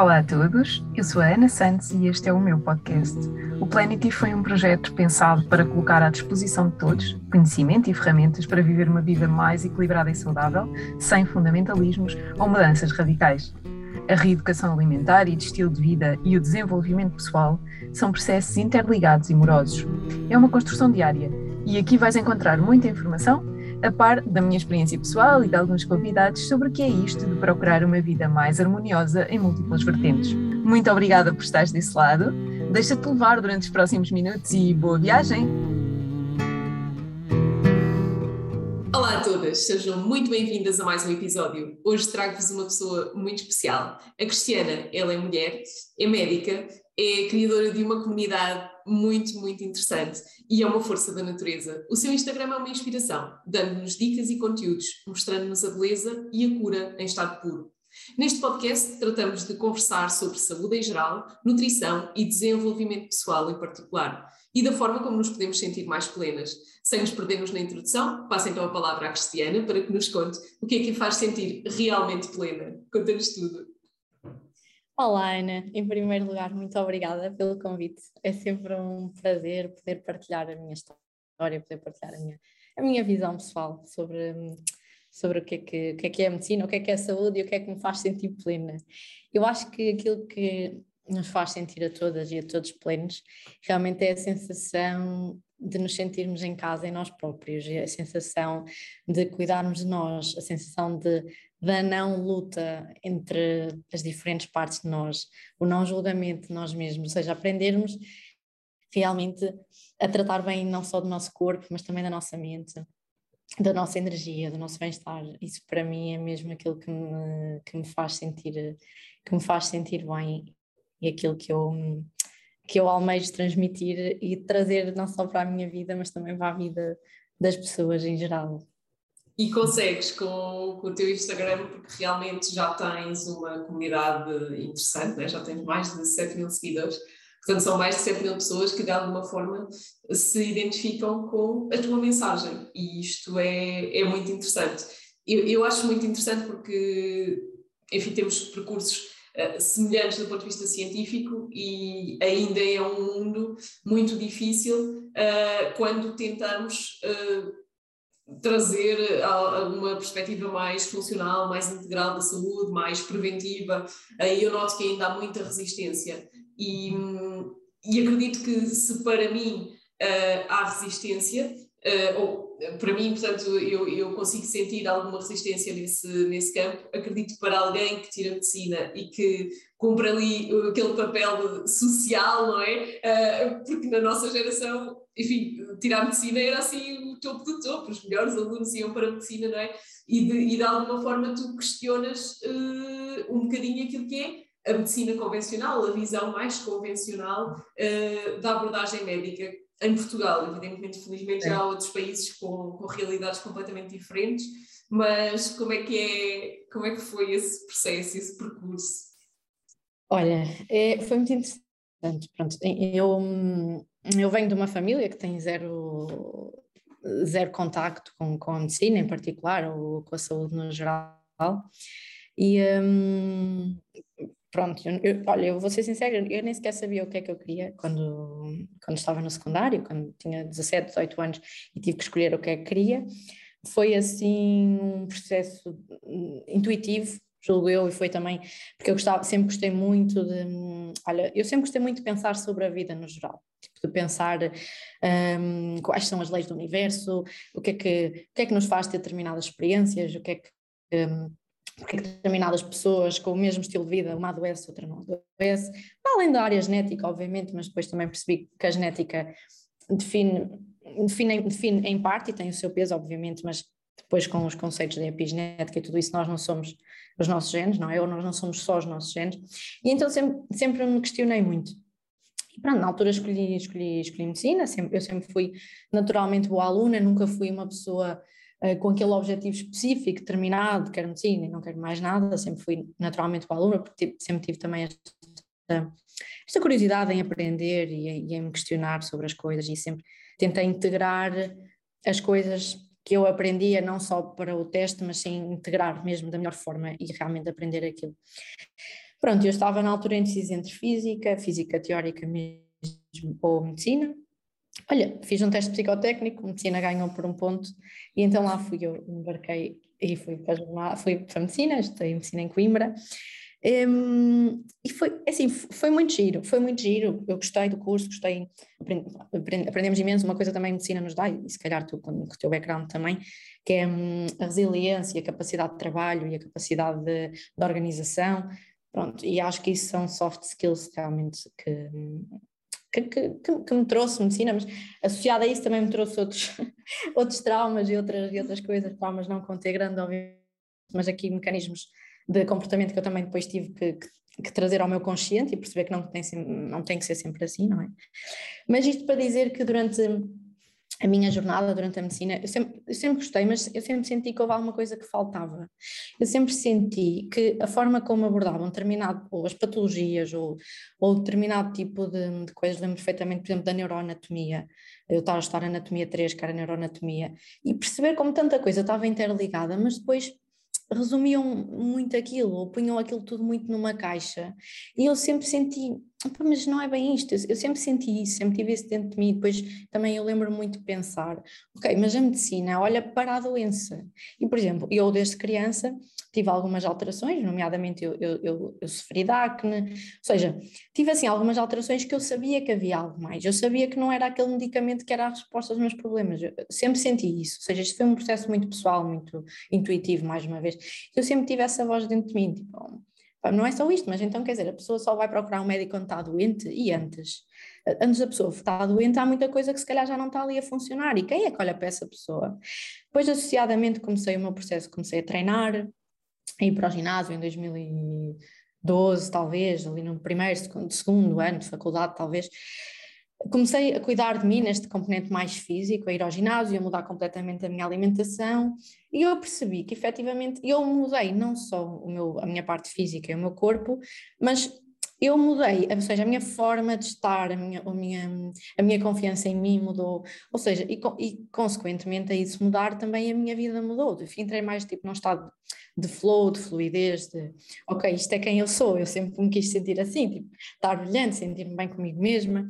Olá a todos, eu sou a Ana Santos e este é o meu podcast. O Planety foi um projeto pensado para colocar à disposição de todos conhecimento e ferramentas para viver uma vida mais equilibrada e saudável, sem fundamentalismos ou mudanças radicais. A reeducação alimentar e de estilo de vida e o desenvolvimento pessoal são processos interligados e morosos. É uma construção diária e aqui vais encontrar muita informação a par da minha experiência pessoal e de alguns convidados sobre o que é isto de procurar uma vida mais harmoniosa em múltiplas vertentes. Muito obrigada por estares desse lado. Deixa-te levar durante os próximos minutos e boa viagem! Olá a todas, sejam muito bem-vindas a mais um episódio. Hoje trago-vos uma pessoa muito especial. A Cristiana, ela é mulher, é médica, é criadora de uma comunidade muito, muito interessante e é uma força da natureza. O seu Instagram é uma inspiração, dando-nos dicas e conteúdos, mostrando-nos a beleza e a cura em estado puro. Neste podcast tratamos de conversar sobre saúde em geral, nutrição e desenvolvimento pessoal em particular e da forma como nos podemos sentir mais plenas. Sem nos perdermos na introdução, passo então a palavra à Cristiana para que nos conte o que é que a faz sentir realmente plena. Conta-nos tudo. Olá, Ana. Em primeiro lugar, muito obrigada pelo convite. É sempre um prazer poder partilhar a minha história, poder partilhar a minha, a minha visão pessoal sobre, sobre o, que é que, o que é que é a medicina, o que é que é a saúde e o que é que me faz sentir plena. Eu acho que aquilo que nos faz sentir a todas e a todos plenos realmente é a sensação de nos sentirmos em casa em nós próprios, a sensação de cuidarmos de nós, a sensação de da não luta entre as diferentes partes de nós, o não julgamento de nós mesmos, ou seja, aprendermos realmente a tratar bem não só do nosso corpo, mas também da nossa mente, da nossa energia, do nosso bem-estar. Isso para mim é mesmo aquilo que me, que me faz sentir que me faz sentir bem e aquilo que eu que eu almejo transmitir e trazer não só para a minha vida, mas também para a vida das pessoas em geral. E consegues com, com, o teu Instagram, porque realmente já tens uma comunidade interessante, né? já tens mais de 7 mil seguidores, portanto são mais de 7 mil pessoas que de alguma forma se identificam com a tua mensagem e isto é, é muito interessante. Eu, eu acho muito interessante porque, enfim, temos percursos uh, semelhantes do ponto de vista científico e ainda é um mundo muito difícil uh, quando tentamos uh, trazer uma perspectiva mais funcional, mais integral da saúde, mais preventiva, aí eu noto que ainda há muita resistência. E, e acredito que se para mim uh, há resistência, uh, ou para mim, portanto, eu, eu consigo sentir alguma resistência nesse, nesse campo, acredito que para alguém que tira medicina e que cumpre ali aquele papel social, não é? Uh, porque na nossa geração, enfim, tirar medicina era assim topo do topo, os melhores alunos iam para a medicina, não é? E de, e de alguma forma tu questionas uh, um bocadinho aquilo que é a medicina convencional, a visão mais convencional uh, da abordagem médica em Portugal. Evidentemente, felizmente, já há outros países com, com realidades completamente diferentes, mas como é que é, como é que foi esse processo, esse percurso? Olha, é, foi muito interessante. Pronto, eu, eu venho de uma família que tem zero zero contacto com, com a medicina em particular ou com a saúde no geral. E um, pronto, eu, olha, eu vou ser sincera, eu nem sequer sabia o que é que eu queria quando, quando estava no secundário, quando tinha 17, 18 anos e tive que escolher o que é que queria. Foi assim um processo hum, intuitivo, julgo eu, e foi também porque eu gostava, sempre gostei muito de, olha, eu sempre gostei muito de pensar sobre a vida no geral tipo, de pensar um, quais são as leis do universo, o que, é que, o que é que nos faz ter determinadas experiências, o que é que, um, porque que determinadas pessoas com o mesmo estilo de vida, uma adoece, outra não adoece, além da área genética, obviamente, mas depois também percebi que a genética define, define, define em parte e tem o seu peso, obviamente, mas depois com os conceitos da epigenética e tudo isso, nós não somos os nossos genes, não é? Ou nós não somos só os nossos genes. E então sempre, sempre me questionei muito pronto, na altura escolhi, escolhi, escolhi medicina, sempre, eu sempre fui naturalmente boa aluna, nunca fui uma pessoa uh, com aquele objetivo específico, determinado, quero medicina e não quero mais nada, sempre fui naturalmente boa aluna, porque sempre tive também esta, esta curiosidade em aprender e, e em me questionar sobre as coisas e sempre tentei integrar as coisas que eu aprendia não só para o teste, mas sim integrar mesmo da melhor forma e realmente aprender aquilo. Pronto, eu estava na altura indecisa entre física, física teórica mesmo, ou medicina. Olha, fiz um teste psicotécnico, medicina ganhou por um ponto, e então lá fui eu, embarquei e fui para, fui para medicina, estudei medicina em Coimbra, um, e foi assim, foi muito giro, foi muito giro. Eu gostei do curso, gostei, aprendi, aprendemos imenso. Uma coisa também a medicina nos dá, e se calhar tu com, com o teu background também, que é um, a resiliência, a capacidade de trabalho e a capacidade de, de, organização. Pronto, e acho que isso são soft skills realmente que, que, que, que, me trouxe medicina, mas associado a isso também me trouxe outros, outros traumas e outras, e outras coisas, traumas não com ter grande, obviamente, mas aqui mecanismos de comportamento que eu também depois tive que, que, que, trazer ao meu consciente e perceber que não tem, não tem que ser sempre assim, não é? Mas isto para dizer que durante a minha jornada, durante a medicina, eu sempre, eu sempre gostei, mas eu sempre senti que houve alguma coisa que faltava. Eu sempre senti que a forma como abordavam determinado, ou as patologias, ou, ou determinado tipo de, de coisas, lembro perfeitamente, por exemplo, da neuroanatomia, eu estava a estudar anatomia 3, que era neuroanatomia, e perceber como tanta coisa estava interligada, mas depois resumiam muito aquilo, ou punham aquilo tudo muito numa caixa. E eu sempre senti, mas não é bem isto, eu sempre senti isso, sempre tive isso dentro de mim. Depois também eu lembro muito de pensar, ok, mas a medicina olha para a doença. E, por exemplo, eu desde criança tive algumas alterações, nomeadamente eu, eu, eu, eu sofri de acne, ou seja, tive assim algumas alterações que eu sabia que havia algo mais, eu sabia que não era aquele medicamento que era a resposta aos meus problemas, eu sempre senti isso, ou seja, isto foi um processo muito pessoal, muito intuitivo, mais uma vez, eu sempre tive essa voz dentro de mim, tipo, não é só isto, mas então quer dizer, a pessoa só vai procurar um médico quando está doente e antes. Antes da pessoa estar doente, há muita coisa que se calhar já não está ali a funcionar. E quem é que olha para essa pessoa? Depois, associadamente, comecei o meu processo, comecei a treinar, a ir para o ginásio em 2012, talvez, ali no primeiro, segundo, segundo ano de faculdade, talvez. Comecei a cuidar de mim neste componente mais físico, a ir ao ginásio, a mudar completamente a minha alimentação, e eu percebi que efetivamente eu mudei não só o meu, a minha parte física e o meu corpo, mas eu mudei, ou seja, a minha forma de estar, a minha, a minha, a minha confiança em mim mudou, ou seja, e, e consequentemente a isso mudar também a minha vida mudou, entrei mais tipo num estado de flow, de fluidez, de ok, isto é quem eu sou, eu sempre me quis sentir assim, tipo, estar brilhante, sentir-me bem comigo mesma,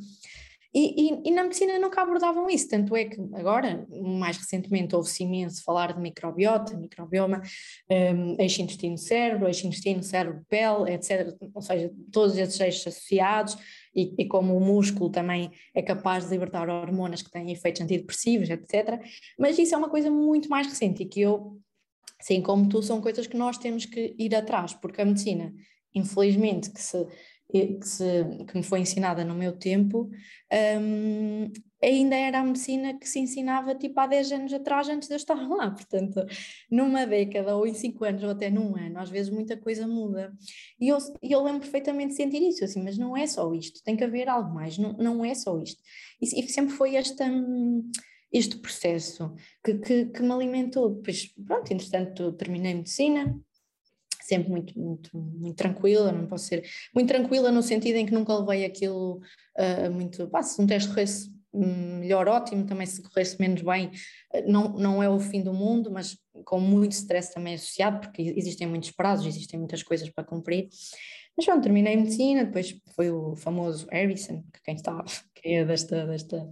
e, e, e, na medicina nunca abordavam isso, tanto é que agora, mais recentemente, ouve-se imenso falar de microbiota, microbioma, um, eixo intestino-cérebro, eixo intestino-cérebro-pele, etc. Ou seja, todos esses eixos associados, e, e, como o músculo também é capaz de libertar hormonas que têm efeitos antidepressivos, etc. Mas isso é uma coisa muito mais recente e que eu, assim como tu, são coisas que nós temos que ir atrás, porque a medicina, infelizmente, que se que, que me foi ensinada no meu tempo, um, ainda era a medicina que se ensinava tipo há 10 anos atrás, antes de eu estar lá. Portanto, numa década, ou em 5 anos, ou até num ano, às vezes muita coisa muda. E eu, eu lembro perfeitamente de sentir isso, assim, mas não é só isto, tem que haver algo mais, não, não é só isto. E, e sempre foi esta. Este processo que, que, que me alimentou. Depois, pronto, entretanto, terminei medicina, sempre muito, muito, muito tranquila, não posso ser muito tranquila no sentido em que nunca levei aquilo uh, muito, pá, se um teste corresse melhor, ótimo, também se corresse menos bem, não, não é o fim do mundo, mas com muito stress também associado, porque existem muitos prazos, existem muitas coisas para cumprir. Mas pronto, terminei medicina, depois foi o famoso Harrison, que quem está, quem é desta, desta,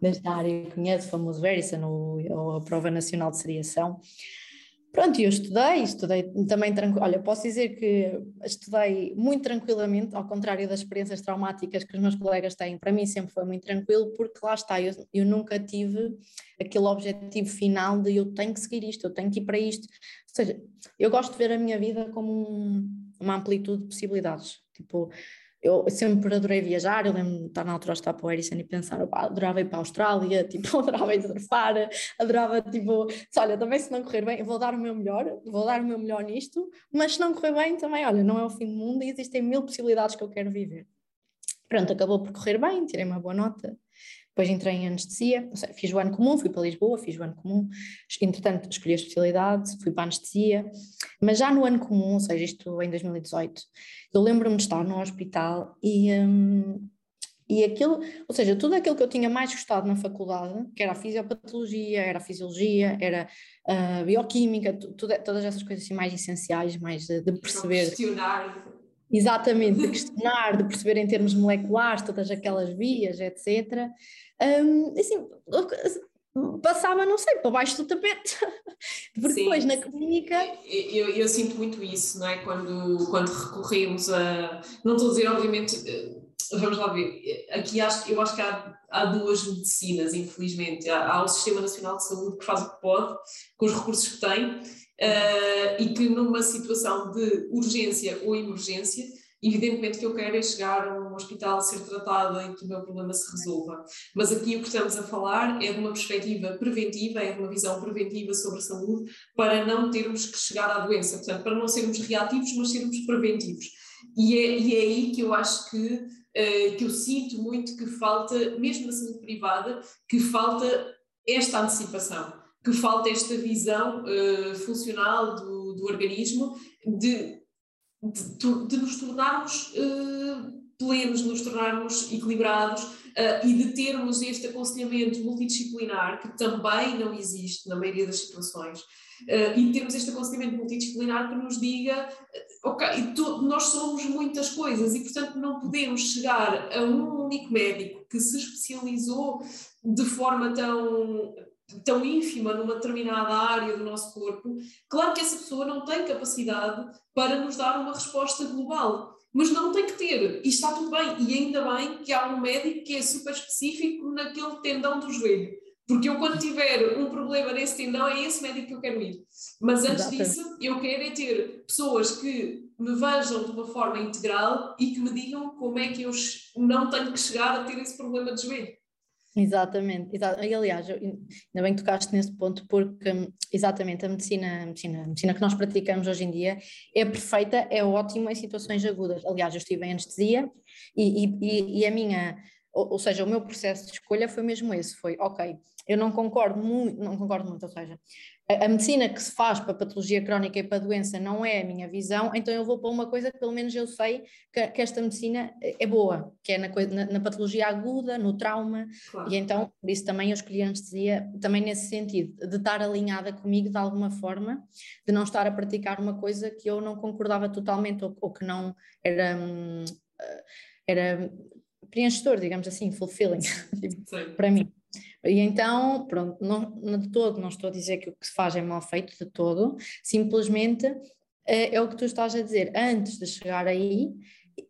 desta área conhece, o famoso Harrison, ou a Prova Nacional de Seriação. Pronto, eu estudei, estudei também tranquilo. Olha, posso dizer que estudei muito tranquilamente, ao contrário das experiências traumáticas que os meus colegas têm. Para mim sempre foi muito tranquilo, porque lá está, eu, eu nunca tive aquele objetivo final de eu tenho que seguir isto, eu tenho que ir para isto. Ou seja, eu gosto de ver a minha vida como um, uma amplitude de possibilidades. Tipo, eu sempre adorei viajar, eu lembro de estar na altura a estar para o Ericsson e pensar, opa, adorava ir para a Austrália, tipo, adorava ir surfar, adorava, tipo, olha, também se não correr bem, vou dar o meu melhor, vou dar o meu melhor nisto, mas se não correr bem também, olha, não é o fim do mundo e existem mil possibilidades que eu quero viver. Pronto, acabou por correr bem, tirei uma boa nota, depois entrei em anestesia, fiz o ano comum, fui para Lisboa, fiz o ano comum, entretanto escolhi a especialidade, fui para a anestesia, mas já no ano comum, ou seja, isto em 2018, eu lembro-me de estar no hospital e, um, e aquilo, ou seja, tudo aquilo que eu tinha mais gostado na faculdade, que era a fisiopatologia, era a fisiologia, era a bioquímica, tudo, todas essas coisas assim mais essenciais, mais de, de perceber. Questionar Exatamente, de questionar, de perceber em termos moleculares todas aquelas vias, etc. Um, assim, passava, não sei, para baixo do tapete. Porque Sim. depois na clínica. Eu, eu, sinto muito isso, não é? Quando, quando recorremos a. Não estou a dizer, obviamente, eh, vamos lá ver. Aqui acho, eu acho que há, há duas medicinas, infelizmente. Há, há, o Sistema Nacional de Saúde que faz o que pode, com os recursos que tem, uh, e que numa situação de urgência ou emergência Evidentemente que eu quero é chegar a um hospital, ser tratada e que o meu problema se resolva. Mas aqui o que estamos a falar é de uma perspectiva preventiva, é de uma visão preventiva sobre a saúde, para não termos que chegar à doença. Portanto, para não sermos reativos, mas sermos preventivos. E é, e é aí que eu acho que, uh, que eu sinto muito que falta, mesmo na saúde privada, que falta esta antecipação, que falta esta visão uh, funcional do, do organismo de de, de nos tornarmos uh, plenos, nos tornarmos equilibrados uh, e de termos este aconselhamento multidisciplinar que também não existe na maioria das situações. Uh, e termos este aconselhamento multidisciplinar que nos diga, ok, nós somos muitas coisas e, portanto, não podemos chegar a um único médico que se especializou de forma tão tão ínfima numa determinada área do nosso corpo, claro que essa pessoa não tem capacidade para nos dar uma resposta global. Mas não tem que ter, e está tudo bem, e ainda bem que há um médico que é super específico naquele tendão do joelho. Porque eu, quando tiver um problema nesse tendão, é esse médico que eu quero ir. Mas antes disso, eu quero é ter pessoas que me vejam de uma forma integral e que me digam como é que eu não tenho que chegar a ter esse problema de joelho. Exatamente. E, aliás, ainda bem que tocaste nesse ponto, porque exatamente a medicina, a medicina, a medicina que nós praticamos hoje em dia é perfeita, é ótima em situações agudas. Aliás, eu estive em anestesia e, e, e a minha, ou, ou, seja, o meu processo de escolha foi mesmo esse, foi, ok, eu não concordo muito, não concordo muito, ou seja, a, medicina que se faz para patologia crónica e para doença não é a minha visão, então eu vou para uma coisa que pelo menos eu sei que, que esta medicina é boa, que é na, na, na patologia aguda, no trauma, claro. e então por isso também eu escolhi a anestesia também nesse sentido, de estar alinhada comigo de alguma forma, de não estar a praticar uma coisa que eu não concordava totalmente ou, ou que não era, hum, era preenchedor, digamos assim, fulfilling para mim. E então, pronto, não, não, de todo, não estou a dizer que o que se faz é mal feito, de todo, simplesmente é, é o que tu estás a dizer. Antes de chegar aí,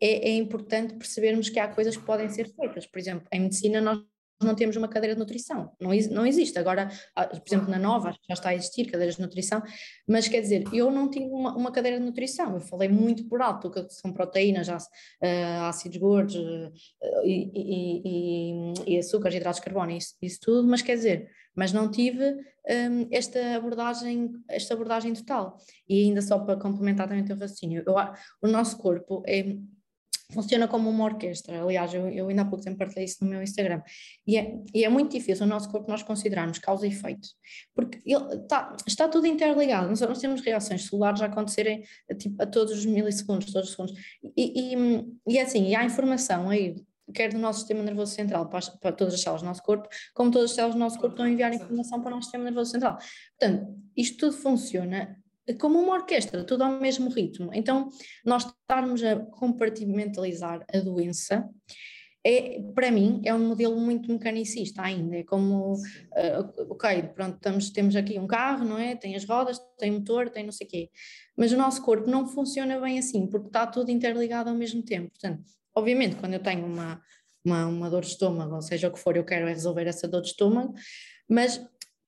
é, é importante percebermos que há coisas que podem ser feitas. Por exemplo, em medicina, nós não temos uma cadeira de nutrição, não, não existe. Agora, por exemplo, na Nova já está a existir cadeiras de nutrição, mas quer dizer, eu não tive uma, uma cadeira de nutrição, eu falei muito por alto, que são proteínas, uh, ácidos gordos uh, e, e, e, e, açúcares, hidratos de carbono, isso, isso tudo, mas quer dizer, mas não tive um, esta abordagem esta abordagem total. E ainda só para complementar também o teu raciocínio, eu, o nosso corpo é funciona como uma orquestra. Aliás, eu, eu ainda há pouco tempo partilhei isso no meu Instagram. E é, e é muito difícil o nosso corpo nós considerarmos causa e efeito, porque ele tá, está tudo interligado. Nós, nós temos reações celulares a acontecerem tipo, a todos os milissegundos, todos os segundos. E, e, e é assim, e há informação aí quer do nosso sistema nervoso central para, para, todas as células do nosso corpo, como todas as células do nosso corpo estão a enviar informação para o nosso sistema nervoso central. Portanto, isto tudo funciona como uma orquestra, tudo ao mesmo ritmo. Então, nós estarmos a compartimentalizar a doença, é, para mim, é um modelo muito mecanicista ainda. É como, uh, ok, pronto, estamos, temos aqui um carro, não é? Tem as rodas, tem motor, tem não sei o quê. Mas o nosso corpo não funciona bem assim, porque está tudo interligado ao mesmo tempo. Portanto, obviamente, quando eu tenho uma, uma, uma dor de estômago, ou seja o que for, eu quero é resolver essa dor de estômago, mas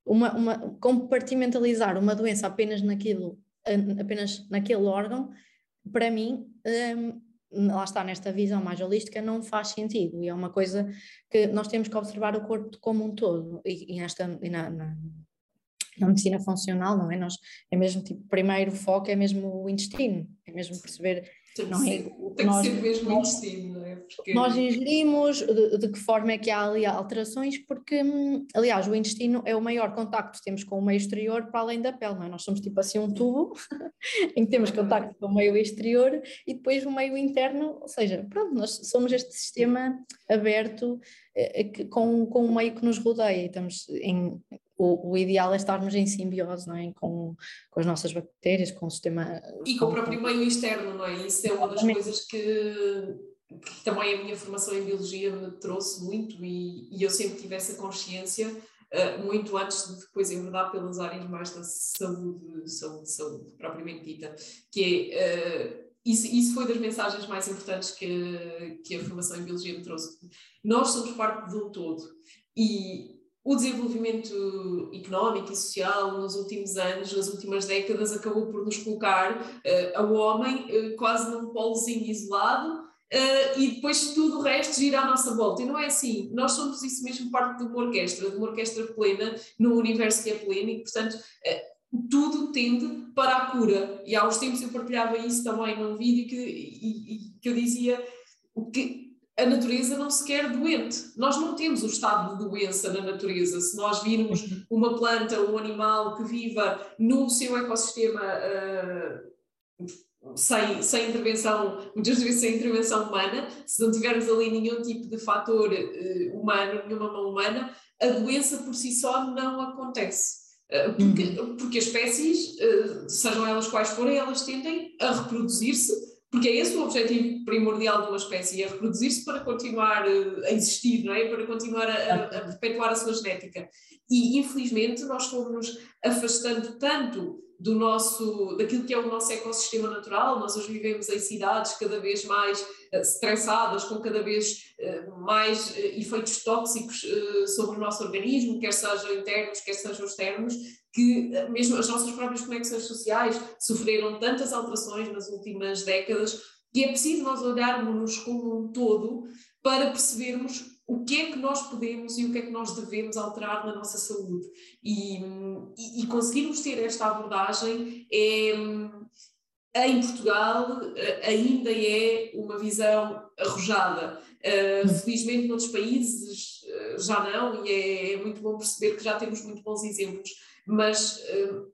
uma, uma, compartimentalizar uma doença apenas naquilo, apenas naquele órgão, para mim, um, lá está, nesta visão mais holística, não faz sentido. E é uma coisa que nós temos que observar o corpo como um todo. E, e, e na, na, na, medicina funcional, não é? Nós, é mesmo tipo, primeiro foco é mesmo o intestino, é mesmo perceber tem não é? Tem nós, que ser mesmo nós, intestino, não é? Porque... Nós ingerimos, de, de, que forma é que há ali alterações, porque, hum, aliás, o intestino é o maior contacto que temos com o meio exterior para além da pele, não é? Nós somos tipo assim um tubo em que temos contacto com o meio exterior e depois o meio interno, ou seja, pronto, nós somos este sistema aberto eh, com, com o meio que nos rodeia e estamos em, o, o, ideal é estarmos em simbiose não é? com, com as nossas bactérias, com o sistema. E com, o próprio meio externo, não é? Isso é uma das coisas que, que, também a minha formação em biologia me trouxe muito e, e eu sempre tive essa consciência. Uh, muito antes de depois enverdar pelas áreas mais da saúde, saúde, saúde, propriamente dita, que é uh, isso, isso foi das mensagens mais importantes que, que a formação em Biologia me trouxe. Nós somos parte de um todo e o desenvolvimento económico e social nos últimos anos, nas últimas décadas, acabou por nos colocar uh, ao homem uh, quase num polozinho isolado uh, e depois tudo o resto gira à nossa volta. E não é assim. Nós somos isso mesmo parte de uma orquestra, de uma orquestra plena, num universo que é pleno e, portanto, tudo tende para a cura. E há uns tempos eu partilhava isso também num vídeo que, e, e, que eu dizia que a natureza não se quer doente. Nós não temos o estado de doença na natureza. Se nós virmos uhum. uma planta ou um animal que viva no seu ecossistema uh, sem, sem intervenção, muitas vezes sem intervenção humana, se não tivermos ali nenhum tipo de fator uh, humano, nenhuma mão humana, a doença por si só não acontece. Uh, porque, uhum. porque as espécies, sejam elas quais forem, elas tendem a reproduzir-se porque é esse o objetivo primordial de uma espécie, é reproduzir-se para continuar eh, a existir, não é? para continuar a, a, perpetuar a sua genética. E infelizmente nós fomos afastando tanto do nosso, daquilo que é o nosso ecossistema natural, nós hoje vivemos em cidades cada vez mais uh, estressadas, com cada vez uh, mais uh, efeitos tóxicos sobre o nosso organismo, quer sejam internos, quer sejam externos, que eh, mesmo as nossas próprias conexões sociais sofreram tantas alterações nas últimas décadas que é preciso nós olharmos-nos como um todo para percebermos o que é que nós podemos e o que é que nós devemos alterar na nossa saúde. E, e, e conseguirmos ter esta abordagem é, em Portugal eh, ainda é uma visão arrojada. Uh, felizmente, noutros países uh, já não, e é, é muito bom perceber que já temos muito bons exemplos mas uh,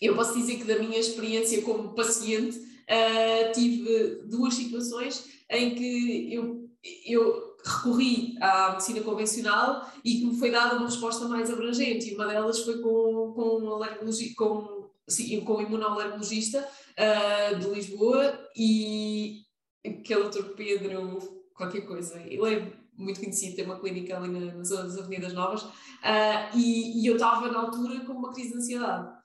eu posso dizer que da minha experiência como paciente uh, tive duas situações em que eu, eu recorri à medicina convencional e que me foi dada uma resposta mais abrangente e uma delas foi com, com, um com, sim, com um imunoalergologista uh, de Lisboa e aquele doutor Pedro qualquer coisa, ele é muito conhecido, tem uma clínica ali nas, nas Avenidas Novas, uh, e, e, eu estava na altura com uma crise de ansiedade.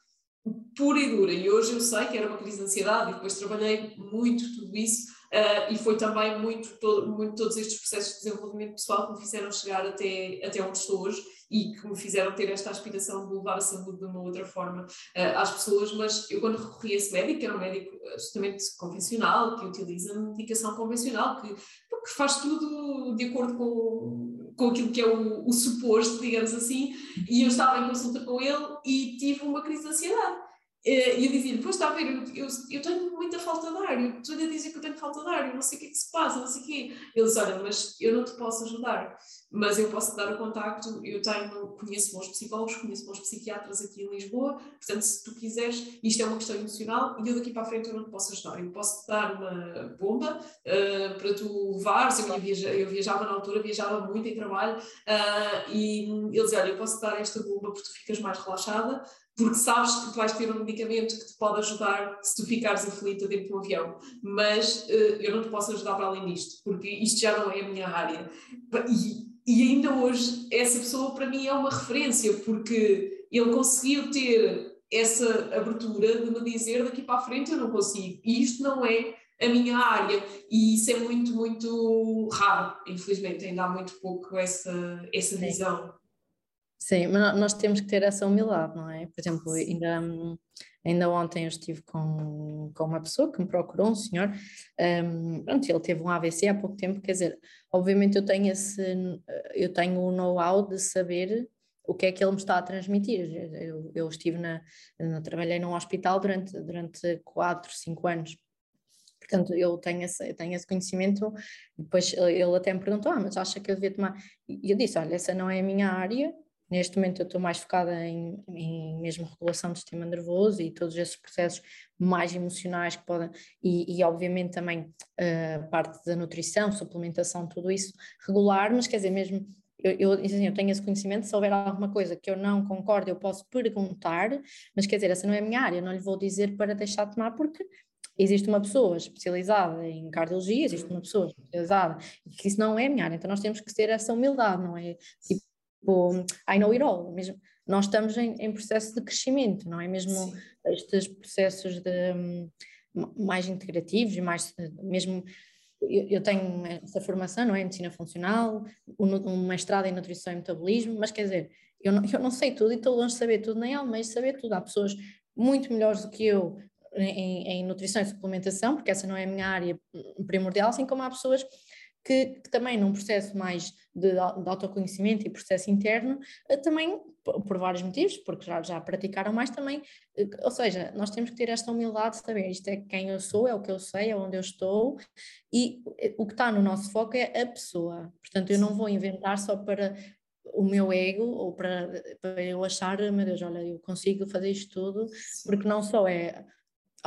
Pura e dura, e hoje eu sei que era uma crise de ansiedade, e depois trabalhei muito tudo isso, uh, e foi também muito, todo, muito todos estes processos de desenvolvimento pessoal que me fizeram chegar até, até onde estou hoje, e que me fizeram ter esta aspiração de levar a saúde de uma outra forma uh, às pessoas, mas eu quando recorri a esse médico, era um médico absolutamente convencional, que utiliza medicação convencional, que, que faz tudo de acordo com, com aquilo que é o, o suposto, digamos assim, e eu estava em consulta com ele e tive uma crise de ansiedade. Eh, e eu dizia-lhe, pois está a ver, eu, eu, eu, tenho muita falta de ar, eu estou a que eu tenho falta de ar, eu não sei o que é que se passa, não sei o quê. Ele disse, olha, mas eu não te posso ajudar, mas eu posso te dar o contacto, eu tenho, conheço bons psicólogos, conheço bons psiquiatras aqui em Lisboa, portanto, se tu quiseres, isto é uma questão emocional e eu daqui para a frente eu não te posso ajudar, eu posso te dar uma bomba uh, para tu levares, eu, viaja, eu viajava na altura, viajava muito em trabalho, uh, e ele dizia, olha, eu posso te dar esta bomba porque tu ficas mais relaxada, porque sabes que tu vais ter um medicamento que te pode ajudar se tu ficares aflita dentro do avião, mas uh, eu não te posso ajudar para além disto, porque isto já não é a minha área. E, e ainda hoje, essa pessoa para mim é uma referência, porque ele conseguiu ter essa abertura de me dizer daqui para a frente eu não consigo, e isto não é a minha área, e isso é muito, muito raro, infelizmente, ainda há muito pouco essa, essa visão. Sim, mas nós temos que ter essa humildade, não é? Por exemplo, ainda, ainda ontem eu estive com, com uma pessoa que me procurou, um senhor, um, pronto, ele teve um AVC há pouco tempo, quer dizer, obviamente eu tenho esse, eu tenho o know-how de saber o que é que ele me está a transmitir. Eu, eu estive na, eu trabalhei num hospital durante, durante 4, 5 anos, Portanto, eu tenho esse, tenho esse conhecimento. Depois ele até me perguntou: Ah, mas acha que eu devia tomar? E eu disse: Olha, essa não é a minha área, Neste momento eu estou mais focada em, em, mesmo regulação do sistema nervoso e todos esses processos mais emocionais que podem, e, e obviamente também uh, parte da nutrição, suplementação, tudo isso regular, mas quer dizer, mesmo eu, eu, assim, eu tenho esse conhecimento, se houver alguma coisa que eu não concordo, eu posso perguntar, mas quer dizer, essa não é a minha área, eu não lhe vou dizer para deixar de tomar, porque existe uma pessoa especializada em cardiologia, existe uma pessoa especializada, que isso não é a minha área, então nós temos que ter essa humildade, não é? Tipo, I know it all, mesmo, nós estamos em, em processo de crescimento, não é mesmo Sim. estes processos de, um, mais integrativos e mais, mesmo eu tenho essa formação, não é? Medicina funcional, um mestrado em nutrição e metabolismo, mas quer dizer, eu não, eu não sei tudo e estou longe de saber tudo, nem almejo saber tudo. Há pessoas muito melhores do que eu em, em, nutrição e suplementação, porque essa não é a minha área primordial, assim como há pessoas que, que também num processo mais de, de, autoconhecimento e processo interno, eh, também por vários motivos, porque já, já praticaram mais também, eh, ou seja, nós temos que ter esta humildade de saber isto é quem eu sou, é o que eu sei, é onde eu estou, e eh, o que está no nosso foco é a pessoa, portanto eu não vou inventar só para o meu ego ou para, para eu achar, meu Deus, olha, eu consigo fazer isto tudo, porque não só é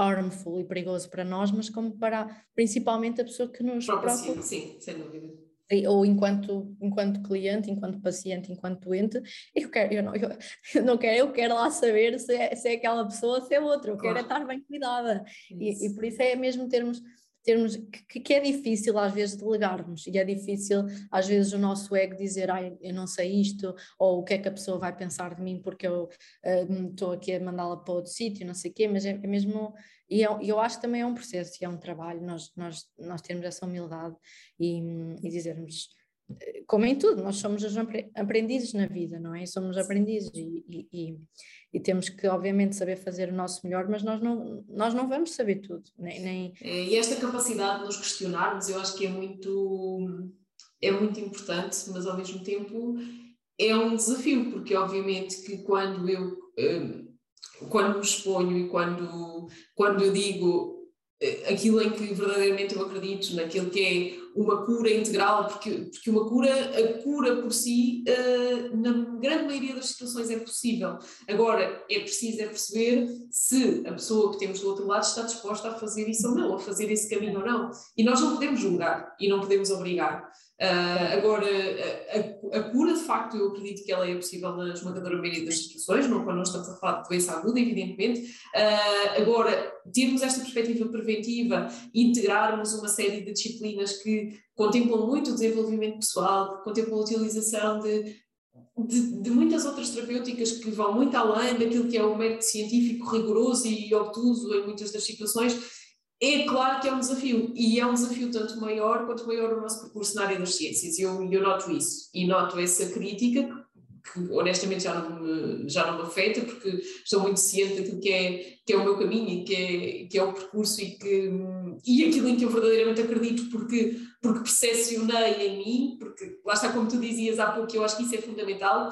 harmful e perigoso para nós, mas como para principalmente a pessoa que nos procura. Sim, sem dúvida. Ou enquanto, enquanto cliente, enquanto paciente, enquanto doente, eu quero, eu não, eu, eu não quero, eu quero lá saber se é, se é aquela pessoa, se é outra, eu claro. quero é estar bem cuidada. E, e, por isso é mesmo termos termos que, que, é difícil às vezes delegarmos e é difícil às vezes o nosso ego dizer ai eu não sei isto ou o que é que a pessoa vai pensar de mim porque eu estou uh, aqui a mandá-la para outro sítio não sei o quê mas é, é mesmo e eu, eu, acho que também é um processo e é um trabalho nós nós nós termos essa humildade e, e dizermos como em tudo, nós somos aprendizes na vida, não é? Somos aprendizes e, e, e, temos que, obviamente, saber fazer o nosso melhor, mas nós não, nós não vamos saber tudo. Nem, nem... É, e esta capacidade de nos questionarmos, eu acho que é muito, é muito importante, mas ao mesmo tempo é um desafio, porque obviamente que quando eu hum, quando me exponho e quando, quando eu digo aquilo em que verdadeiramente eu acredito, naquilo que é uma cura integral, porque, porque uma cura, a cura por si, uh, na grande maioria das situações é possível. Agora, é preciso é perceber se a pessoa que temos do outro lado está disposta a fazer isso ou não, a fazer esse caminho ou não. E nós não podemos julgar e não podemos obrigar. Uh, agora, a, a, cura, de facto, eu acredito que ela é possível na esmagadora maioria das situações, não quando nós estamos a falar de doença aguda, evidentemente. Uh, agora, termos esta perspectiva preventiva, integrarmos uma série de disciplinas que contemplam muito o desenvolvimento pessoal, contemplam a utilização de, de, de, muitas outras terapêuticas que vão muito além daquilo que é o método científico rigoroso e obtuso em muitas das situações, é claro que é um desafio, e é um desafio tanto maior quanto maior o nosso percurso na área das ciências, eu, eu noto isso, e noto essa crítica que, que honestamente já não, me, já não me afeta, porque estou muito ciente daquilo que é, que é o meu caminho e que é, que é o percurso e, que, e aquilo em que eu verdadeiramente acredito, porque, porque percepcionei em mim, porque lá está como tu dizias há pouco, eu acho que isso é fundamental,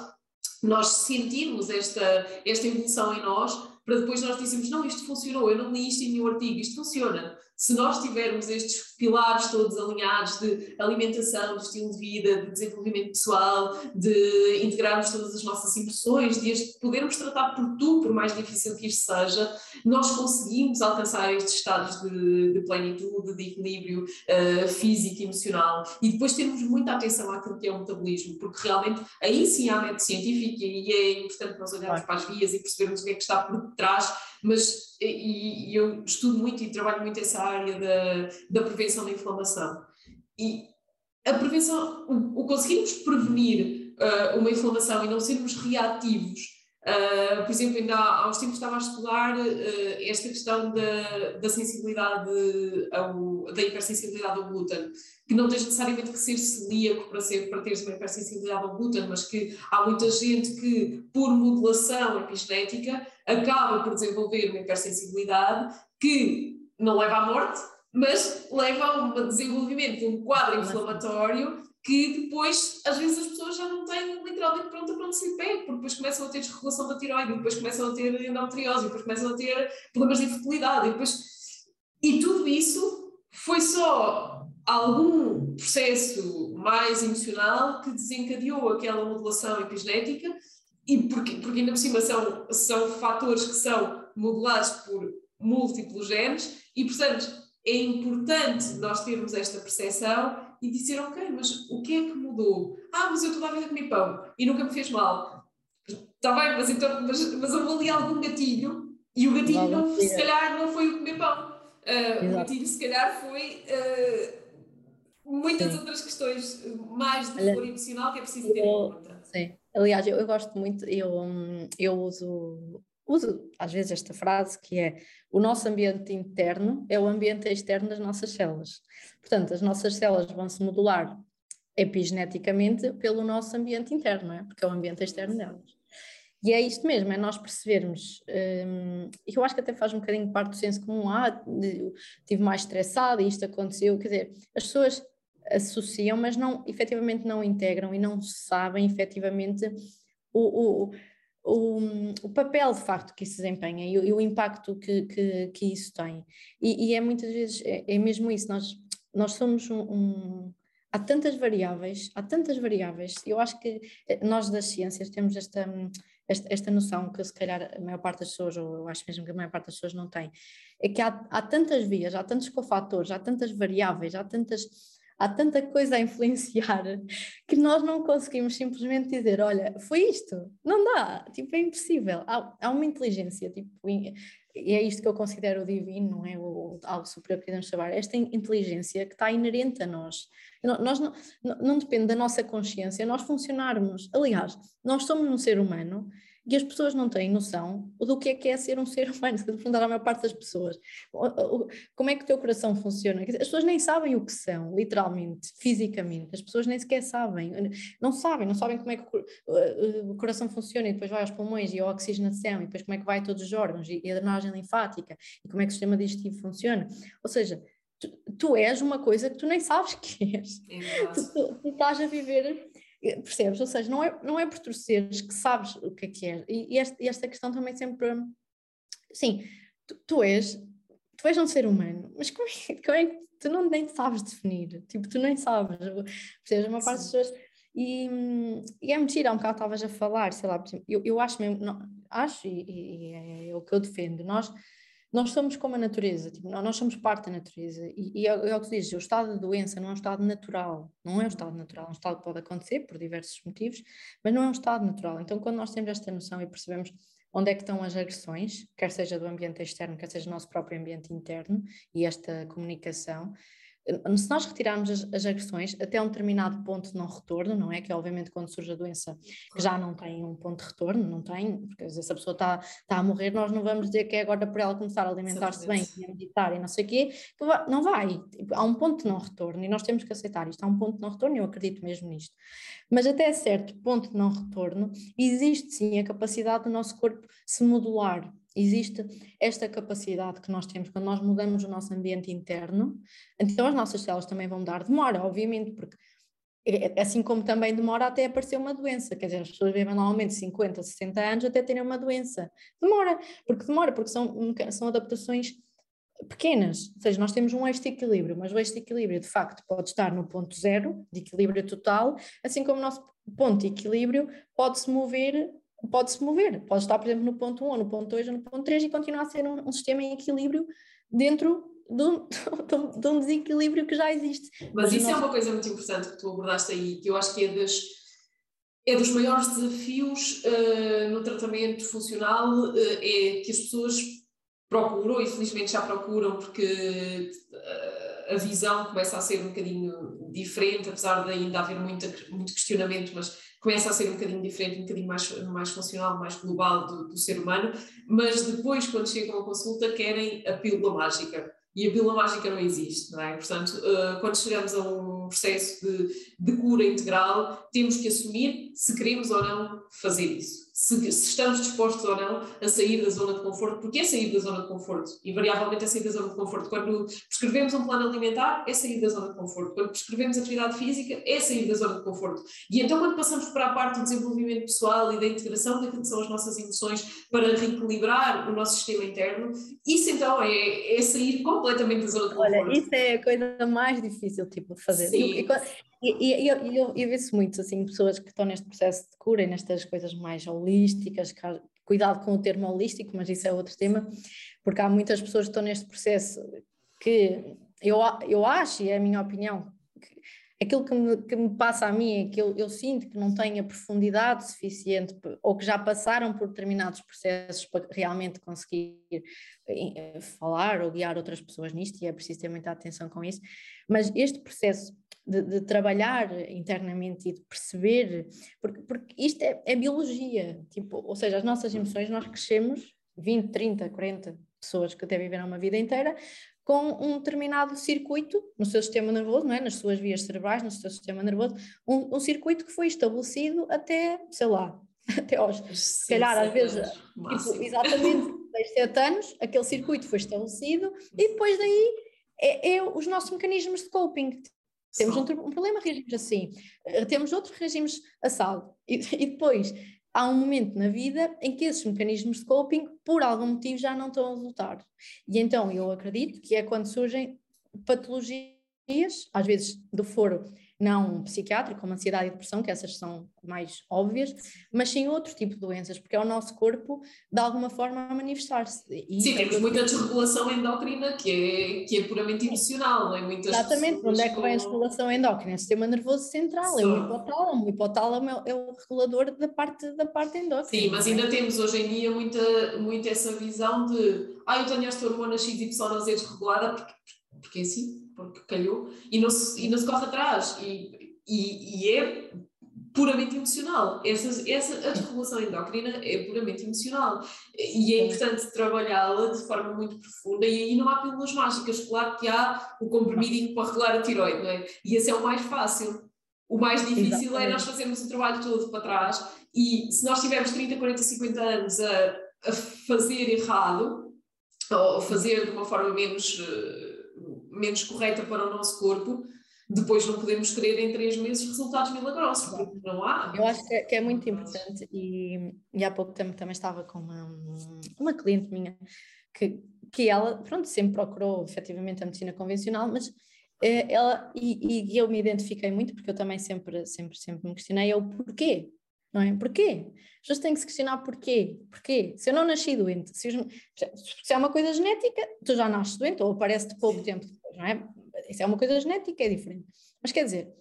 nós sentirmos esta, esta evolução em nós, para depois nós dizermos, não, isto funcionou, eu não li isto em nenhum artigo, isto funciona. Se nós tivermos estes pilares todos alinhados de alimentação, de estilo de vida, de desenvolvimento pessoal, de integrarmos todas as nossas impressões, de podermos tratar por tu, por mais difícil que isto seja, nós conseguimos alcançar estes estados de, de plenitude, de equilíbrio uh, físico e emocional. E depois termos muita atenção àquilo que é o metabolismo, porque realmente aí sim há método científico e é importante nós olharmos para as vias e percebermos o que é que está por trás, mas e, e eu estudo muito e trabalho muito essa área da, da prevenção da inflamação. E a prevenção, o, o conseguirmos prevenir uh, uma inflamação e não sermos reativos Uh, por exemplo, ainda há, há uns tempos estava a estudar uh, esta questão da, da sensibilidade, ao, da hipersensibilidade ao glúten, que não tens necessariamente que ser celíaco para, ser, para teres uma hipersensibilidade ao glúten, mas que há muita gente que, por modulação epigenética, acaba por desenvolver uma hipersensibilidade que não leva à morte, mas leva a um desenvolvimento de um quadro inflamatório que depois, às vezes, as pessoas já não têm literalmente pronta para onde se porque depois começam a ter desregulação da tiroide, depois começam a ter endometriose, depois começam a ter problemas de infertilidade, e depois... E tudo isso foi só algum processo mais emocional que desencadeou aquela modulação epigenética, e porque, porque ainda por cima são, são fatores que são modulados por múltiplos genes, e portanto é importante nós termos esta percepção e dizer, ok, mas o que é que mudou? Ah, mas eu toda a vida comi pão e nunca me fez mal. Está bem, mas, então, mas, mas houve ali algum gatilho e o gatilho não, se calhar não foi o comer pão. Uh, o gatilho se calhar foi uh, muitas Sim. outras questões mais de valor emocional que é preciso ter em conta. Sim, aliás, eu, eu gosto muito, eu, eu uso uso às vezes esta frase que é o nosso ambiente interno é o ambiente externo das nossas células. Portanto, as nossas células vão se modular epigeneticamente pelo nosso ambiente interno, é? porque é o ambiente externo delas. E é isto mesmo, é nós percebermos, hum, eu acho que até faz um bocadinho parte do senso comum, ah, estive mais estressada isto aconteceu, quer dizer, as pessoas associam, mas não, efetivamente não integram e não sabem efetivamente o, o o, o, papel de facto que isso desempenha e o, e o impacto que, que, que, isso tem. E, e, é muitas vezes, é, é, mesmo isso, nós, nós somos um, um, Há tantas variáveis, há tantas variáveis, eu acho que eh, nós das ciências temos esta, esta, esta noção que se calhar a maior parte das pessoas, ou eu acho mesmo que a maior parte das pessoas não tem, é que há, há tantas vias, há tantos cofatores, há tantas variáveis, há tantas há tanta coisa a influenciar que nós não conseguimos simplesmente dizer, olha, foi isto, não dá, tipo, é impossível. Há, há uma inteligência, tipo, e é isto que eu considero o divino, não é o, algo superior que podemos chamar, esta inteligência que está inerente a nós. Nós não, não, não depende da nossa consciência nós funcionarmos. Aliás, nós somos um ser humano e as pessoas não têm noção do que é que é ser um ser humano, se perguntar à maior parte das pessoas, como é que o teu coração funciona? As pessoas nem sabem o que são, literalmente, fisicamente, as pessoas nem sequer sabem, não sabem, não sabem como é que o coração funciona e depois vai aos pulmões e a oxigenação e depois como é que vai todos os órgãos e a drenagem linfática e como é que o sistema digestivo funciona. Ou seja, tu, tu és uma coisa que tu nem sabes que és. Tu, tu, tu estás a viver Percebes? Ou seja, não é, não é por torceres que sabes o que é que é. E, esta, esta questão também sempre. Sim, tu, tu, és. Tu és um ser humano, mas como é, como é que tu não nem sabes definir? Tipo, tu nem sabes. Percebes? Uma parte das pessoas. E, e é mentira, há um bocado estavas a falar, sei lá, eu, eu acho mesmo, não, acho, e, e é o que eu defendo, nós nós somos como a natureza, tipo, nós somos parte da natureza e, e é, é, o que dizes, o estado de doença não é um estado natural, não é um estado natural, é um estado que pode acontecer por diversos motivos, mas não é um estado natural. Então, quando nós temos esta noção e percebemos onde é que estão as agressões, quer seja do ambiente externo, quer seja do nosso próprio ambiente interno e esta comunicação, se nós retirarmos as, as, agressões até um determinado ponto de não retorno, não é? Que é obviamente quando surge a doença já não tem um ponto de retorno, não tem, porque às vezes a pessoa está, está a morrer, nós não vamos dizer que é agora para ela começar a alimentar-se bem e a meditar e não sei o quê, não vai, tipo, há um ponto de não retorno e nós temos que aceitar isto, há um ponto de não retorno e eu acredito mesmo nisto. Mas até certo ponto de não retorno, existe sim a capacidade do nosso corpo se modular, existe esta capacidade que nós temos quando nós mudamos o nosso ambiente interno, então as nossas células também vão dar demora, obviamente, porque é, é, assim como também demora até aparecer uma doença, quer dizer, as pessoas vivem normalmente 50, 60 anos até terem uma doença. Demora, porque demora, porque são, são adaptações pequenas, ou seja, nós temos um de equilíbrio, mas o de equilíbrio de facto pode estar no ponto zero de equilíbrio total, assim como o nosso ponto de equilíbrio pode se mover pode-se mover, pode estar, por exemplo, no ponto 1, ou no ponto 2, ou no ponto 3 e continuar a ser um, um sistema em equilíbrio dentro de um, de um, desequilíbrio que já existe. Mas, Mas isso é uma coisa muito importante que tu abordaste aí, que eu acho que é, das, é dos maiores desafios uh, no tratamento funcional, uh, é que as pessoas procuram, e felizmente já procuram, porque uh, a visão começa a ser um bocadinho diferente, apesar de ainda haver muito, muito questionamento, mas começa a ser um bocadinho diferente, um bocadinho mais, mais funcional, mais global do, do ser humano, mas depois, quando chegam à consulta, querem a pílula mágica. E a pílula mágica não existe, não é? Portanto, uh, quando chegamos a um processo de, de cura integral, temos que assumir se queremos ou não fazer isso se, se, estamos dispostos ou não a sair da zona de conforto, porque é sair da zona de conforto, invariavelmente é sair da zona de conforto. Quando prescrevemos um plano alimentar, é sair da zona de conforto. Quando prescrevemos atividade física, é sair da zona de conforto. E então, quando passamos para a parte do desenvolvimento pessoal e da integração daquilo que são as nossas emoções para reequilibrar o nosso sistema interno, isso então é, é sair completamente da zona de conforto. Olha, isso é a coisa mais difícil tipo, de fazer. Sim. E, e, e eu, eu, vejo muito assim, pessoas que estão neste processo de cura e nestas coisas mais holísticas, cuidado com o termo holístico, mas isso é outro tema, porque há muitas pessoas que estão neste processo que eu, eu acho, e é a minha opinião, aquilo que me, que me, passa a mim é que eu, eu, sinto que não têm a profundidade suficiente ou que já passaram por determinados processos para realmente conseguir falar ou guiar outras pessoas nisto, e é preciso ter muita atenção com isso. Mas este processo de, de trabalhar internamente e de perceber, porque, porque isto é, é biologia, tipo, ou seja, as nossas emoções, nós crescemos 20, 30, 40 pessoas que até viveram uma vida inteira com um determinado circuito no seu sistema nervoso, não é? nas suas vias cerebrais, no seu sistema nervoso, um, um circuito que foi estabelecido até, sei lá, até aos, se calhar às vezes, tipo, exatamente 6, 7 anos, aquele circuito foi estabelecido e depois daí é, é os nossos mecanismos de coping. Temos um, um, problema, reagimos assim, eh, temos outro, reagimos assado. E, e depois há um momento na vida em que esses mecanismos de coping, por algum motivo, já não estão a resultar. E então eu acredito que é quando surgem patologias, às vezes do foro não psiquiátrico, como ansiedade e depressão, que essas são mais óbvias, mas sim outro tipo de doenças, porque é o nosso corpo de alguma forma a manifestar-se. Sim, temos muita desregulação endócrina que é, que é puramente emocional, não é? Muitas Exatamente, onde é que vem a desregulação endócrina? É o sistema nervoso central, é o hipotálamo, o hipotálamo é, é o regulador da parte, da parte endócrina. Sim, mas ainda temos hoje em dia muita, muita essa visão de ah, eu tenho esta hormona XYZ desregulada porque, porque é assim, porque calhou, e não se, e não se corre atrás. E, e, e é puramente emocional. Essa, essa, a desregulação endócrina é puramente emocional. E é importante trabalhá-la de forma muito profunda. E aí não há pílulas mágicas. Claro que há o comprimidinho para regular a tiroide, não é? E esse é o mais fácil. O mais difícil Exatamente. é nós fazermos o trabalho todo para trás. E se nós tivermos 30, 40, 50 anos a, a fazer errado, ou fazer de uma forma menos. Menos correta para o nosso corpo, depois não podemos querer em três meses resultados milagrosos, porque não há. Eu acho que é, que é muito importante e, e, há pouco tempo também estava com uma, uma cliente minha que, que ela, pronto, sempre procurou efetivamente a medicina convencional, mas eh, ela, e, e eu me identifiquei muito, porque eu também sempre, sempre, sempre me questionei, é o porquê, não é? Porquê? As pessoas têm que se questionar porquê. Porquê? Se eu não nasci doente, se, se é uma coisa genética, tu já nasces doente ou aparece de pouco tempo depois, não é? Isso é uma coisa genética, é diferente. Mas quer dizer,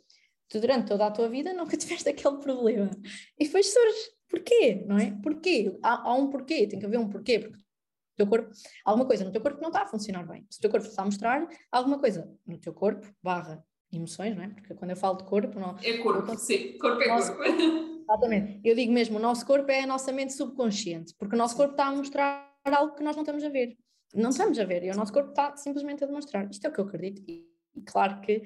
tu durante toda a tua vida nunca tiveste aquele problema. E depois surge. Porquê? Não é? Porquê? Há, há um porquê, tem que haver um porquê, porque o teu corpo, alguma coisa no teu corpo não está a funcionar bem. Se o teu corpo está a mostrar alguma coisa no teu corpo, barra emoções, não é? Porque quando eu falo de corpo, não. É corpo, sim, corpo é corpo. Exatamente. Eu digo mesmo, o nosso corpo é a nossa mente subconsciente, porque o nosso corpo está a mostrar algo que nós não estamos a ver. Não estamos a ver, e o nosso corpo está simplesmente a demonstrar. Isto é o que eu acredito, e, claro que,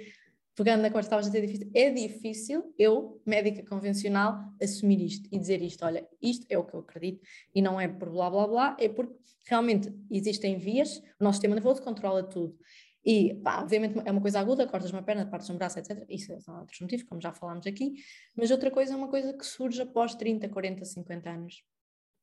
pegando na conversa estavas a dizer difícil, é difícil eu, médica convencional, assumir isto e dizer isto, olha, isto é o que eu acredito, e não é por blá blá blá, é porque realmente existem vias, o nosso sistema nervoso controla tudo. E, pá, obviamente é uma coisa aguda, cortas uma perna, partes um braço, etc. Isso são outros motivos, como já falámos aqui. Mas outra coisa é uma coisa que surge após 30, 40, 50 anos.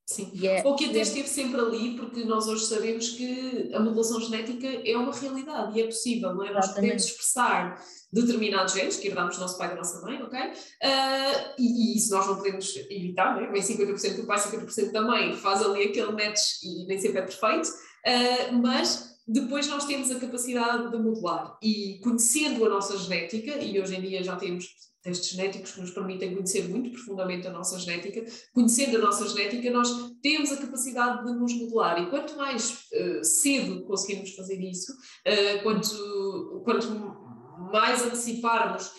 Sim, é, ou que até esteve sempre ali, porque nós hoje sabemos que a modulação genética é uma realidade e é possível, não é? Nós podemos expressar determinados genes que herdamos do nosso pai e da nossa mãe, ok? Uh, e, e, isso nós não podemos evitar, não é? Bem 50% do pai, 50% da mãe faz ali aquele match e nem sempre é perfeito, uh, mas depois nós temos a capacidade de modular e conhecendo a nossa genética, e hoje em dia já temos testes genéticos que nos permitem conhecer muito profundamente a nossa genética, conhecendo a nossa genética, nós temos a capacidade de nos modular e quanto mais uh, cedo conseguirmos fazer isso, uh, quanto, quanto mais anteciparmos uh,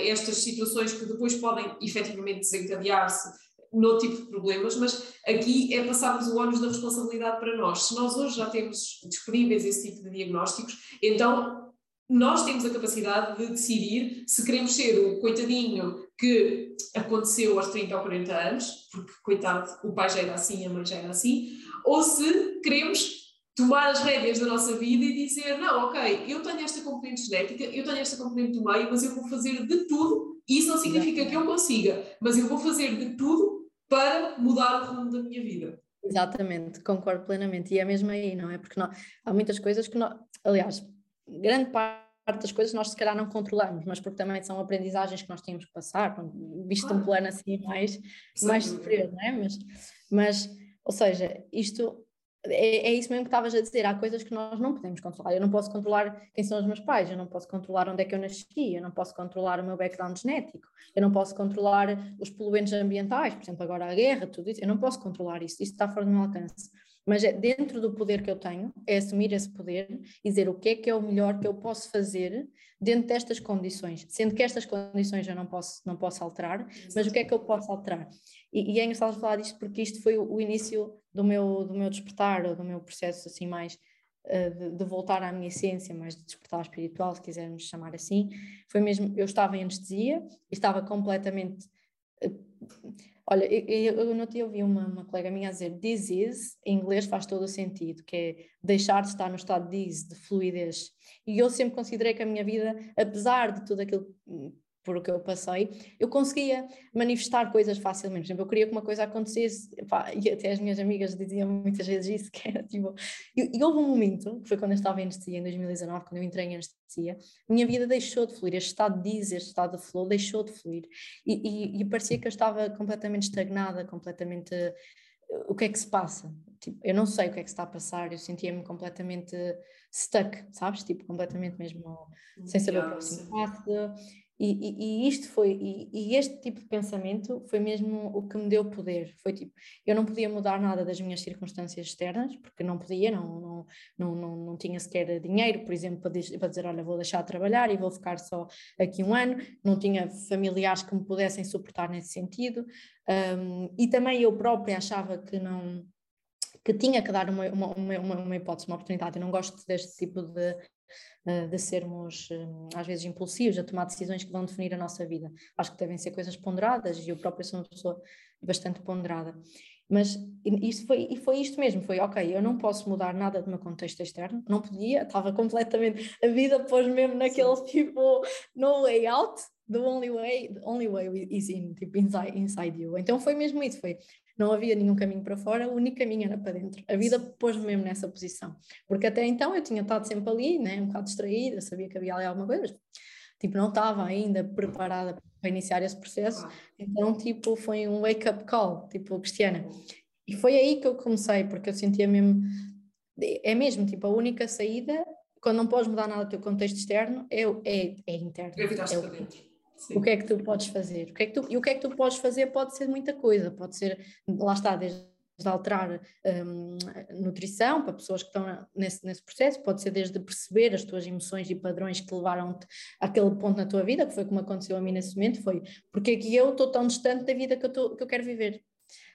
estas situações que depois podem efetivamente desencadear-se no tipo de problemas, mas aqui é passarmos o ónus da responsabilidade para nós. Se nós hoje já temos disponíveis esse tipo de diagnósticos, então nós temos a capacidade de decidir se queremos ser o coitadinho que aconteceu aos 30 ou 40 anos, porque, coitado, o pai já era assim, a mãe já era assim, ou se queremos tomar as rédeas da nossa vida e dizer, não, ok, eu tenho esta componente genética, eu tenho esta componente do meio, mas eu vou fazer de tudo, e isso não significa que eu consiga, mas eu vou fazer de tudo para mudar o rumo da minha vida. Exatamente, concordo plenamente. E é mesmo aí, não é? Porque nós, há muitas coisas que nós, aliás, grande parte das coisas nós se calhar não controlamos, mas porque também são aprendizagens que nós tínhamos que passar, visto claro. um plano assim mais, mais superior, não é? Mas, mas, ou seja, isto é, é, isso mesmo que estavas a dizer. Há coisas que nós não podemos controlar. Eu não posso controlar quem são os meus pais, eu não posso controlar onde é que eu nasci, eu não posso controlar o meu background genético, eu não posso controlar os poluentes ambientais, por exemplo, agora a guerra, tudo isso. Eu não posso controlar isso, isso está fora do meu alcance. Mas é dentro do poder que eu tenho, é assumir esse poder e dizer o que é que é o melhor que eu posso fazer dentro destas condições, sendo que estas condições eu não posso, não posso alterar, mas o que é que eu posso alterar? E, e é engraçado falar disto porque isto foi o, o início do meu, do meu despertar, ou do meu processo assim mais uh, de, de, voltar à minha essência, mais de despertar espiritual, se quisermos chamar assim, foi mesmo, eu estava em anestesia, estava completamente... Uh, olha, eu, eu, no dia ouvi uma, uma colega minha a dizer is, em inglês faz todo o sentido, que é deixar de estar no estado de ease, de fluidez. E eu sempre considerei que a minha vida, apesar de tudo aquilo por o que eu passei, eu conseguia manifestar coisas facilmente. Por exemplo, eu queria que uma coisa acontecesse, pá, e até as minhas amigas diziam muitas vezes isso, que era tipo. E, e houve um momento, que foi quando eu estava em anestesia, em 2019, quando eu entrei em anestesia, minha vida deixou de fluir, este estado de diz, este estado de flow deixou de fluir. E, e, e parecia que eu estava completamente estagnada, completamente. O que é que se passa? Tipo, eu não sei o que é que se está a passar, eu sentia-me completamente stuck, sabes? Tipo, completamente mesmo sem saber o próximo passo. E, e, isto foi, e, e, este tipo de pensamento foi mesmo o que me deu poder. Foi tipo, eu não podia mudar nada das minhas circunstâncias externas, porque não podia, não, não, não, não, não tinha sequer dinheiro, por exemplo, para, dizer, para dizer, olha, vou deixar de trabalhar e vou ficar só aqui um ano, não tinha familiares que me pudessem suportar nesse sentido, um, e também eu própria achava que não que tinha que dar uma, uma, uma, uma hipótese, uma oportunidade. Eu não gosto deste tipo de, de sermos hum, às vezes impulsivos a tomar decisões que vão definir a nossa vida. Acho que devem ser coisas ponderadas e eu próprio sou uma pessoa bastante ponderada. Mas isso foi, e foi isto mesmo, foi ok, eu não posso mudar nada do meu contexto externo, não podia, estava completamente, a vida pôs mesmo naquele tipo, no way out, the only way, the only way is in, tipo, inside, inside you. Então foi mesmo isso, foi não havia nenhum caminho para fora, o único caminho era para dentro. A vida pôs-me mesmo nessa posição, porque até então eu tinha estado sempre ali, né, um bocado distraída, sabia que havia ali alguma coisa, tipo, não estava ainda preparada para iniciar esse processo, então tipo, foi um wake-up call, tipo, Cristiana. E foi aí que eu comecei, porque eu sentia mesmo, é mesmo, tipo, a única saída, quando não podes mudar nada do teu contexto externo, é, é, é interno. É virar-te para dentro Sim. O que é que tu podes fazer? O que é que tu, e o que é que tu podes fazer pode ser muita coisa, pode ser, lá está, desde alterar um, nutrição para pessoas que estão nesse, nesse processo, pode ser desde perceber as tuas emoções e padrões que te levaram-te àquele ponto na tua vida, que foi como aconteceu a mim nesse momento, foi porque é que eu estou tão distante da vida que eu, tô, que eu quero viver.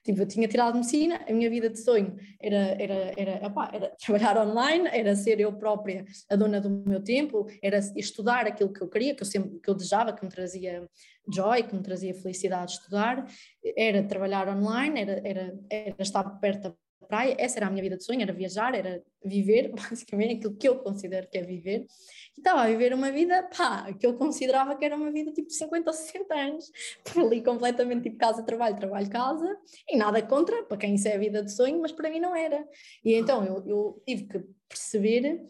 Tipo, eu tinha tirado medicina, a minha vida de sonho era, era, era, era trabalhar online, era ser eu própria a dona do meu tempo, era estudar aquilo que eu queria, que eu sempre que eu desejava, que me trazia joy, que me trazia felicidade estudar, era trabalhar online, era, era, era estar perto da praia, essa era a minha vida de sonho, era viajar, era viver, basicamente aquilo que eu considero que é viver, e estava a viver uma vida, pá, que eu considerava que era uma vida tipo 50 ou 60 anos, por ali completamente tipo casa, trabalho, trabalho, casa, e nada contra, para quem isso é a vida de sonho, mas para mim não era. E então eu, eu tive que perceber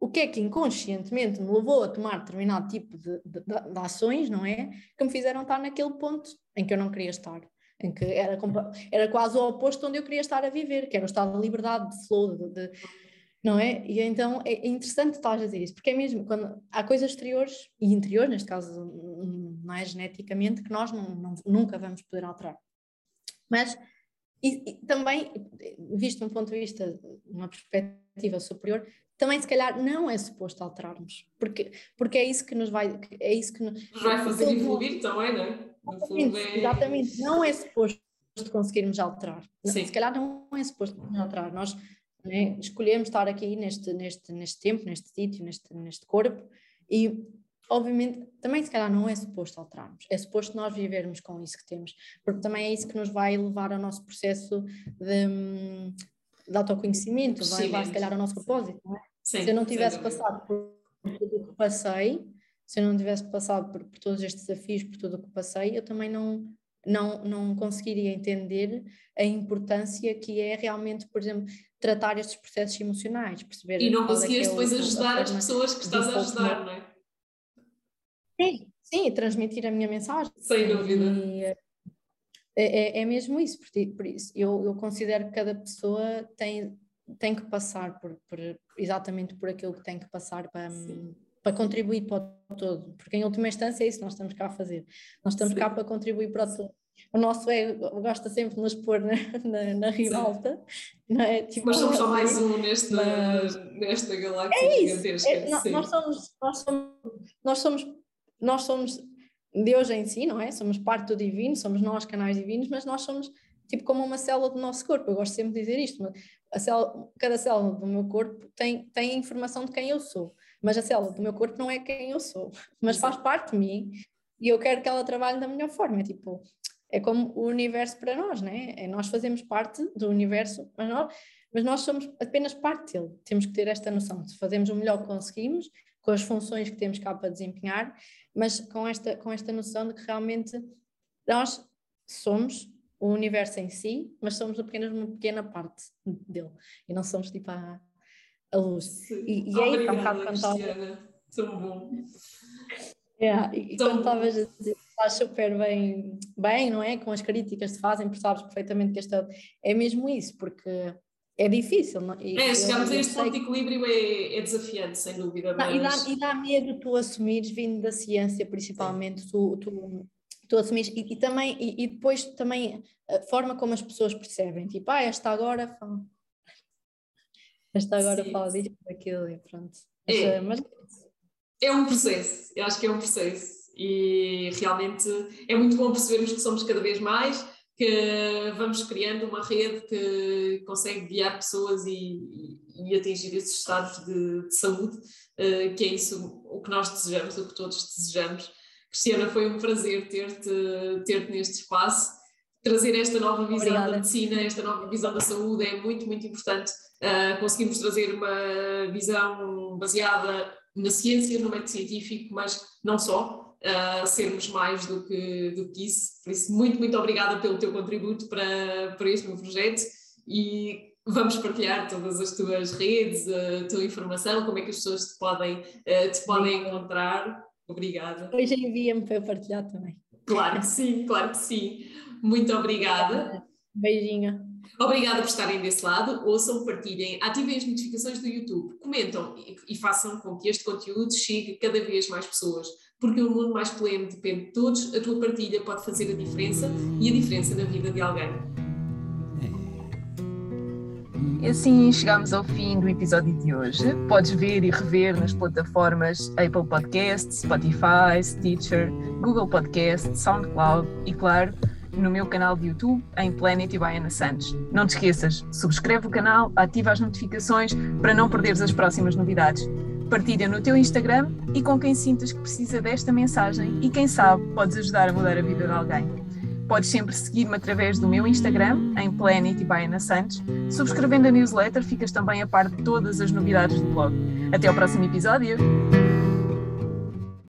o que é que inconscientemente me levou a tomar determinado tipo de, de, de, ações, não é? Que me fizeram estar naquele ponto em que eu não queria estar em que era, era quase o oposto onde eu queria estar a viver, que era o estado de liberdade, de flow, de, de, não é? E então é interessante estar a dizer isso, porque é mesmo quando há coisas exteriores e interiores, neste caso não é geneticamente, que nós não, não, nunca vamos poder alterar. Mas e, e também, visto de um ponto de vista, uma perspectiva superior, também se calhar não é suposto alterarmos, porque, porque é isso que nos vai, é isso que nos, nos vai fazer evoluir também, não é? Exatamente, é... exatamente, não é suposto conseguirmos alterar. Sim. Se calhar não é suposto alterar. Nós né, escolhemos estar aqui neste, neste, neste tempo, neste sítio, neste, neste corpo e obviamente também se calhar não é suposto alterarmos, é suposto nós vivermos com isso que temos, porque também é isso que nos vai levar ao nosso processo de, de autoconhecimento, vai levar se calhar ao nosso propósito. Não é? Sim, se eu não tivesse passado por tudo o que passei, se eu não tivesse passado por, por, todos estes desafios, por tudo o que passei, eu também não, não, não conseguiria entender a importância que é realmente, por exemplo, tratar estes processos emocionais, perceber. E não é conseguires é depois ajudar as pessoas que estás a ajudar, não é? Sim, sim, transmitir a minha mensagem. Sem dúvida. E, é, é, é mesmo isso, por, por isso eu, eu considero que cada pessoa tem tem que passar por, por, exatamente por aquilo que tem que passar para, para contribuir para o todo, porque em última instância é isso que nós estamos cá a fazer. Nós estamos Sim. cá para contribuir para o todo. O nosso ego gosta sempre de nos pôr na, na, na ribalta, não é? Tipo, mas somos só mais um nesta, mas... nesta galáxia é gigantesca. É, nós, nós, somos, nós, somos, nós somos nós somos Deus em si, não é? Somos parte do divino, somos nós canais divinos, mas nós somos tipo como uma célula do nosso corpo. Eu gosto sempre de dizer isto, a célula, cada célula do meu corpo tem, tem informação de quem eu sou, mas a célula do meu corpo não é quem eu sou, mas faz parte de mim e eu quero que ela trabalhe da melhor forma. É tipo, é como o universo para nós, né? É, nós fazemos parte do universo, mas nós, mas nós somos apenas parte dele. Temos que ter esta noção. Se fazemos o melhor que conseguimos, com as funções que temos cá para desempenhar, mas com esta, com esta noção de que realmente nós somos o universo em si, mas somos apenas uma pequena parte dele e não somos tipo a, a luz. E, e aí, há um bocado quando estava. Tão bom. Yeah, e Tão quando estavas a dizer estás super bem, bem, não é? Com as críticas que se fazem, porque sabes perfeitamente que esta é mesmo isso, porque é difícil. Não? E, é, chegamos a este ponto de equilíbrio é, é desafiante, sem dúvida. Mas... E, dá, e dá medo tu assumires, vindo da ciência principalmente, tu, tu, tu assumires, e, e também, e, e, depois também a forma como as pessoas percebem, tipo, ah, esta agora fala. Esta agora Sim. fala disto, daquilo, e pronto. É. Eh, mas, é um processo, eu acho que é um processo. E realmente é muito bom percebermos que somos cada vez mais que vamos criando uma rede que consegue guiar pessoas e, e, atingir esses estados de, de saúde, uh, que é isso o que nós desejamos, o que todos desejamos. Cristiana, foi um prazer ter-te ter neste espaço. Trazer esta nova visão Obrigada. da medicina, esta nova visão da saúde é muito, muito importante. Uh, conseguimos trazer uma visão baseada na ciência, no método científico, mas não só, uh, sermos mais do que, do que isso. Por isso, muito, muito obrigada pelo teu contributo para, para este meu projeto e vamos partilhar todas as tuas redes, a tua informação, como é que as pessoas te podem, uh, te podem encontrar. Obrigada. Hoje envia-me para partilhar também. Claro que sim, claro que sim. Muito obrigada. Beijinho. Obrigada por estarem desse lado. Ouçam, partilhem, ativem as notificações do YouTube, comentam e, e façam com que este conteúdo chegue a cada vez mais pessoas porque um mundo mais pleno depende de todos, a tua partilha pode fazer a diferença e a diferença na vida de alguém. E assim chegamos ao fim do episódio de hoje. Podes ver e rever nas plataformas Apple Podcasts, Spotify, Stitcher, Google Podcasts, SoundCloud e, claro, no meu canal de YouTube em Planet e Baiana Santos. Não te esqueças, subscreve o canal, ativa as notificações para não perderes as próximas novidades. Partilha no teu Instagram e com quem sintas que precisa desta mensagem e quem sabe podes ajudar a mudar a vida de alguém. Podes sempre seguir-me através do meu Instagram, em Planet e Baiana Santos. Subscrevendo a newsletter, ficas também a par de todas as novidades do blog. Até ao próximo episódio!